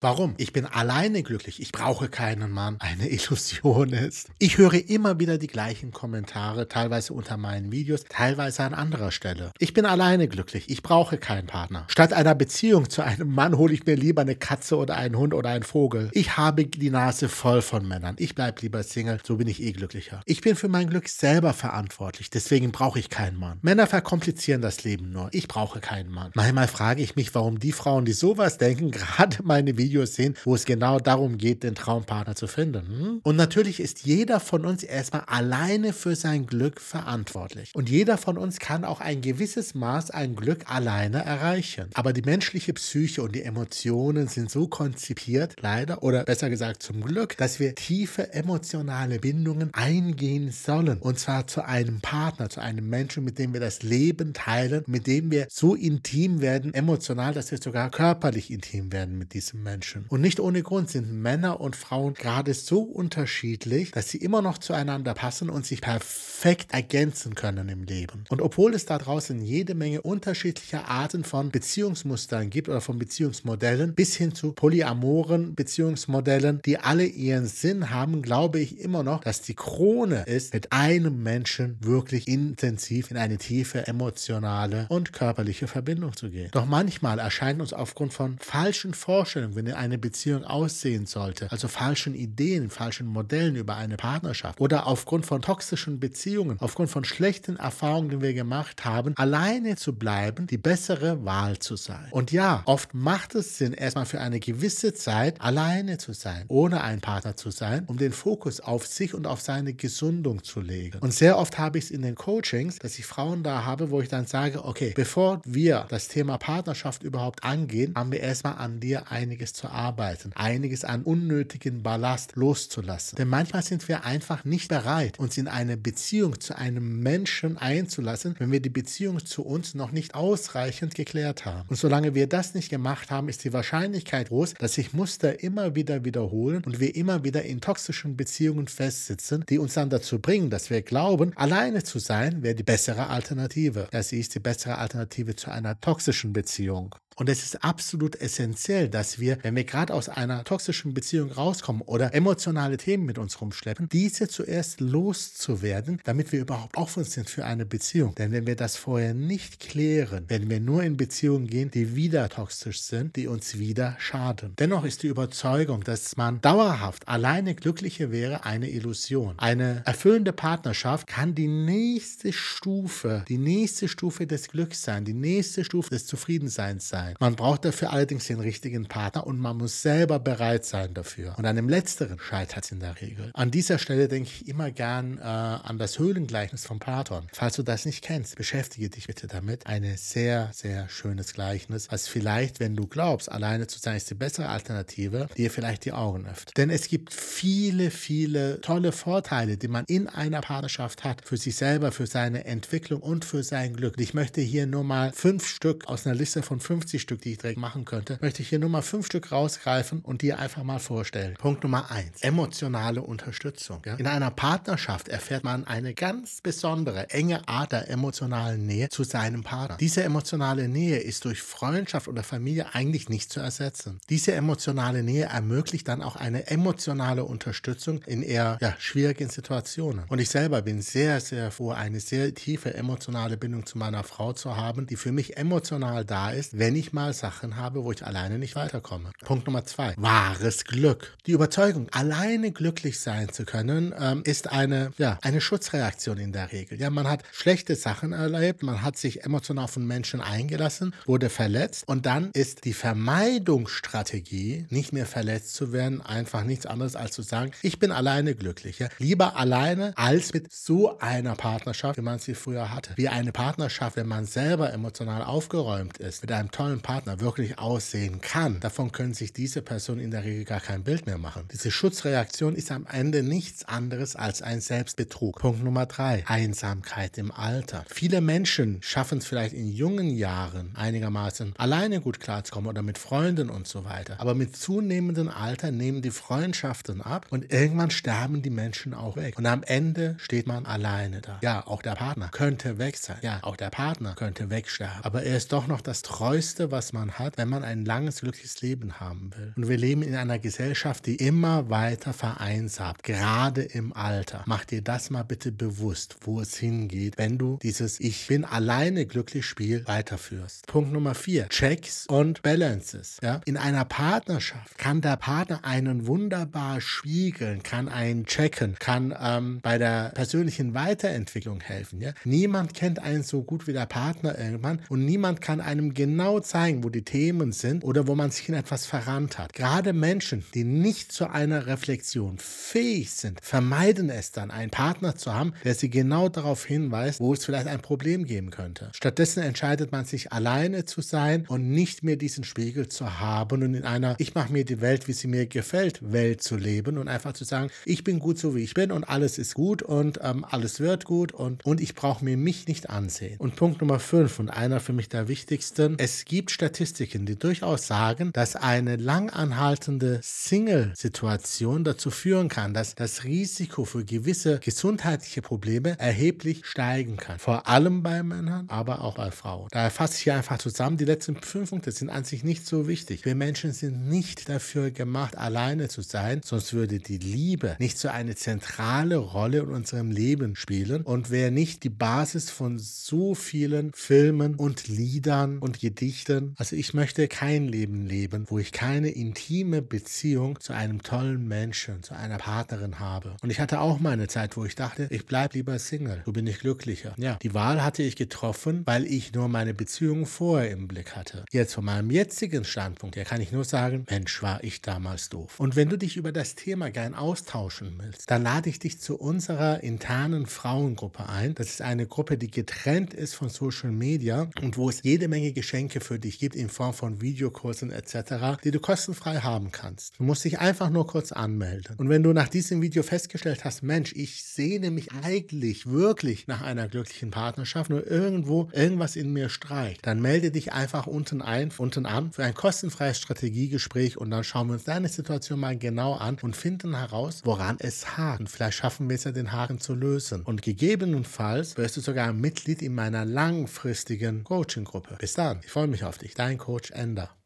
Warum? Ich bin alleine glücklich. Ich brauche keinen Mann. Eine Illusion ist. Ich höre immer wieder die gleichen Kommentare, teilweise unter meinen Videos, teilweise an anderer Stelle. Ich bin alleine glücklich. Ich brauche keinen Partner. Statt einer Beziehung zu einem Mann hole ich mir lieber eine Katze oder einen Hund oder einen Vogel. Ich habe die Nase voll von Männern. Ich bleibe lieber Single. So bin ich eh glücklicher. Ich bin für mein Glück selber verantwortlich. Deswegen brauche ich keinen Mann. Männer verkomplizieren das Leben nur. Ich brauche keinen Mann. Manchmal frage ich mich, warum die Frauen, die sowas denken, gerade meine Videos Videos sehen, wo es genau darum geht, den Traumpartner zu finden. Hm? Und natürlich ist jeder von uns erstmal alleine für sein Glück verantwortlich. Und jeder von uns kann auch ein gewisses Maß an Glück alleine erreichen. Aber die menschliche Psyche und die Emotionen sind so konzipiert, leider, oder besser gesagt zum Glück, dass wir tiefe emotionale Bindungen eingehen sollen. Und zwar zu einem Partner, zu einem Menschen, mit dem wir das Leben teilen, mit dem wir so intim werden, emotional, dass wir sogar körperlich intim werden mit diesem Menschen. Menschen. Und nicht ohne Grund sind Männer und Frauen gerade so unterschiedlich, dass sie immer noch zueinander passen und sich perfekt ergänzen können im Leben. Und obwohl es da draußen jede Menge unterschiedlicher Arten von Beziehungsmustern gibt oder von Beziehungsmodellen bis hin zu polyamoren Beziehungsmodellen, die alle ihren Sinn haben, glaube ich immer noch, dass die Krone ist, mit einem Menschen wirklich intensiv in eine tiefe emotionale und körperliche Verbindung zu gehen. Doch manchmal erscheint uns aufgrund von falschen Vorstellungen, wenn eine Beziehung aussehen sollte, also falschen Ideen, falschen Modellen über eine Partnerschaft oder aufgrund von toxischen Beziehungen, aufgrund von schlechten Erfahrungen, die wir gemacht haben, alleine zu bleiben, die bessere Wahl zu sein. Und ja, oft macht es Sinn, erstmal für eine gewisse Zeit alleine zu sein, ohne einen Partner zu sein, um den Fokus auf sich und auf seine Gesundung zu legen. Und sehr oft habe ich es in den Coachings, dass ich Frauen da habe, wo ich dann sage, okay, bevor wir das Thema Partnerschaft überhaupt angehen, haben wir erstmal an dir einiges zu arbeiten, einiges an unnötigen Ballast loszulassen. Denn manchmal sind wir einfach nicht bereit, uns in eine Beziehung zu einem Menschen einzulassen, wenn wir die Beziehung zu uns noch nicht ausreichend geklärt haben. Und solange wir das nicht gemacht haben, ist die Wahrscheinlichkeit groß, dass sich Muster immer wieder wiederholen und wir immer wieder in toxischen Beziehungen festsitzen, die uns dann dazu bringen, dass wir glauben, alleine zu sein wäre die bessere Alternative. Sie ist die bessere Alternative zu einer toxischen Beziehung. Und es ist absolut essentiell, dass wir, wenn wir gerade aus einer toxischen Beziehung rauskommen oder emotionale Themen mit uns rumschleppen, diese zuerst loszuwerden, damit wir überhaupt offen sind für eine Beziehung. Denn wenn wir das vorher nicht klären, werden wir nur in Beziehungen gehen, die wieder toxisch sind, die uns wieder schaden. Dennoch ist die Überzeugung, dass man dauerhaft alleine glücklicher wäre, eine Illusion. Eine erfüllende Partnerschaft kann die nächste Stufe, die nächste Stufe des Glücks sein, die nächste Stufe des Zufriedenseins sein sein. Man braucht dafür allerdings den richtigen Partner und man muss selber bereit sein dafür. Und an dem Letzteren scheitert es in der Regel. An dieser Stelle denke ich immer gern äh, an das Höhlengleichnis von Platon. Falls du das nicht kennst, beschäftige dich bitte damit. Ein sehr, sehr schönes Gleichnis, was vielleicht, wenn du glaubst, alleine zu sein ist die bessere Alternative, dir vielleicht die Augen öffnet. Denn es gibt viele, viele tolle Vorteile, die man in einer Partnerschaft hat, für sich selber, für seine Entwicklung und für sein Glück. Ich möchte hier nur mal fünf Stück aus einer Liste von 50 Stück, die ich direkt machen könnte, möchte ich hier nur mal fünf Stück rausgreifen und dir einfach mal vorstellen. Punkt Nummer eins: emotionale Unterstützung. Ja? In einer Partnerschaft erfährt man eine ganz besondere, enge Art der emotionalen Nähe zu seinem Partner. Diese emotionale Nähe ist durch Freundschaft oder Familie eigentlich nicht zu ersetzen. Diese emotionale Nähe ermöglicht dann auch eine emotionale Unterstützung in eher ja, schwierigen Situationen. Und ich selber bin sehr, sehr froh, eine sehr tiefe emotionale Bindung zu meiner Frau zu haben, die für mich emotional da ist, wenn ich mal Sachen habe, wo ich alleine nicht weiterkomme. Punkt Nummer zwei. Wahres Glück. Die Überzeugung, alleine glücklich sein zu können, ähm, ist eine, ja, eine Schutzreaktion in der Regel. Ja, man hat schlechte Sachen erlebt, man hat sich emotional von Menschen eingelassen, wurde verletzt und dann ist die Vermeidungsstrategie, nicht mehr verletzt zu werden, einfach nichts anderes als zu sagen, ich bin alleine glücklich. Ja? Lieber alleine als mit so einer Partnerschaft, wie man sie früher hatte. Wie eine Partnerschaft, wenn man selber emotional aufgeräumt ist, mit einem tollen Partner wirklich aussehen kann, davon können sich diese Personen in der Regel gar kein Bild mehr machen. Diese Schutzreaktion ist am Ende nichts anderes als ein Selbstbetrug. Punkt Nummer drei. Einsamkeit im Alter. Viele Menschen schaffen es vielleicht in jungen Jahren einigermaßen alleine gut klarzukommen oder mit Freunden und so weiter. Aber mit zunehmendem Alter nehmen die Freundschaften ab und irgendwann sterben die Menschen auch weg. Und am Ende steht man alleine da. Ja, auch der Partner könnte weg sein. Ja, auch der Partner könnte wegsterben. Aber er ist doch noch das treueste Wichtigste, was man hat, wenn man ein langes, glückliches Leben haben will. Und wir leben in einer Gesellschaft, die immer weiter vereinsamt, gerade im Alter. Mach dir das mal bitte bewusst, wo es hingeht, wenn du dieses Ich bin alleine glücklich Spiel weiterführst. Punkt Nummer vier, Checks und Balances. Ja? In einer Partnerschaft kann der Partner einen wunderbar spiegeln, kann einen checken, kann ähm, bei der persönlichen Weiterentwicklung helfen. Ja? Niemand kennt einen so gut wie der Partner irgendwann und niemand kann einem genau zeigen, wo die Themen sind oder wo man sich in etwas verrannt hat. Gerade Menschen, die nicht zu einer Reflexion fähig sind, vermeiden es dann, einen Partner zu haben, der sie genau darauf hinweist, wo es vielleicht ein Problem geben könnte. Stattdessen entscheidet man sich alleine zu sein und nicht mehr diesen Spiegel zu haben und in einer Ich mache mir die Welt, wie sie mir gefällt, Welt zu leben und einfach zu sagen, ich bin gut so wie ich bin und alles ist gut und ähm, alles wird gut und, und ich brauche mir mich nicht ansehen. Und Punkt Nummer 5 und einer für mich der wichtigsten, es gibt Statistiken, die durchaus sagen, dass eine langanhaltende Single-Situation dazu führen kann, dass das Risiko für gewisse gesundheitliche Probleme erheblich steigen kann. Vor allem bei Männern, aber auch bei Frauen. Daher fasse ich hier einfach zusammen, die letzten fünf Punkte sind an sich nicht so wichtig. Wir Menschen sind nicht dafür gemacht, alleine zu sein, sonst würde die Liebe nicht so eine zentrale Rolle in unserem Leben spielen und wäre nicht die Basis von so vielen Filmen und Liedern und Gedichten. Also ich möchte kein Leben leben, wo ich keine intime Beziehung zu einem tollen Menschen, zu einer Partnerin habe. Und ich hatte auch meine Zeit, wo ich dachte, ich bleibe lieber Single, so bin ich glücklicher. Ja, die Wahl hatte ich getroffen, weil ich nur meine Beziehung vorher im Blick hatte. Jetzt von meinem jetzigen Standpunkt her kann ich nur sagen, Mensch, war ich damals doof. Und wenn du dich über das Thema gern austauschen willst, dann lade ich dich zu unserer internen Frauengruppe ein. Das ist eine Gruppe, die getrennt ist von Social Media und wo es jede Menge Geschenke für dich gibt in Form von Videokursen etc., die du kostenfrei haben kannst. Du musst dich einfach nur kurz anmelden. Und wenn du nach diesem Video festgestellt hast, Mensch, ich sehne mich eigentlich wirklich nach einer glücklichen Partnerschaft, nur irgendwo irgendwas in mir streicht, dann melde dich einfach unten ein, unten an für ein kostenfreies Strategiegespräch und dann schauen wir uns deine Situation mal genau an und finden heraus, woran es hakt. Und vielleicht schaffen wir es ja, den Haken zu lösen. Und gegebenenfalls wirst du sogar Mitglied in meiner langfristigen Coaching-Gruppe. Bis dann, ich freue mich auf dich, dein Coach Ender.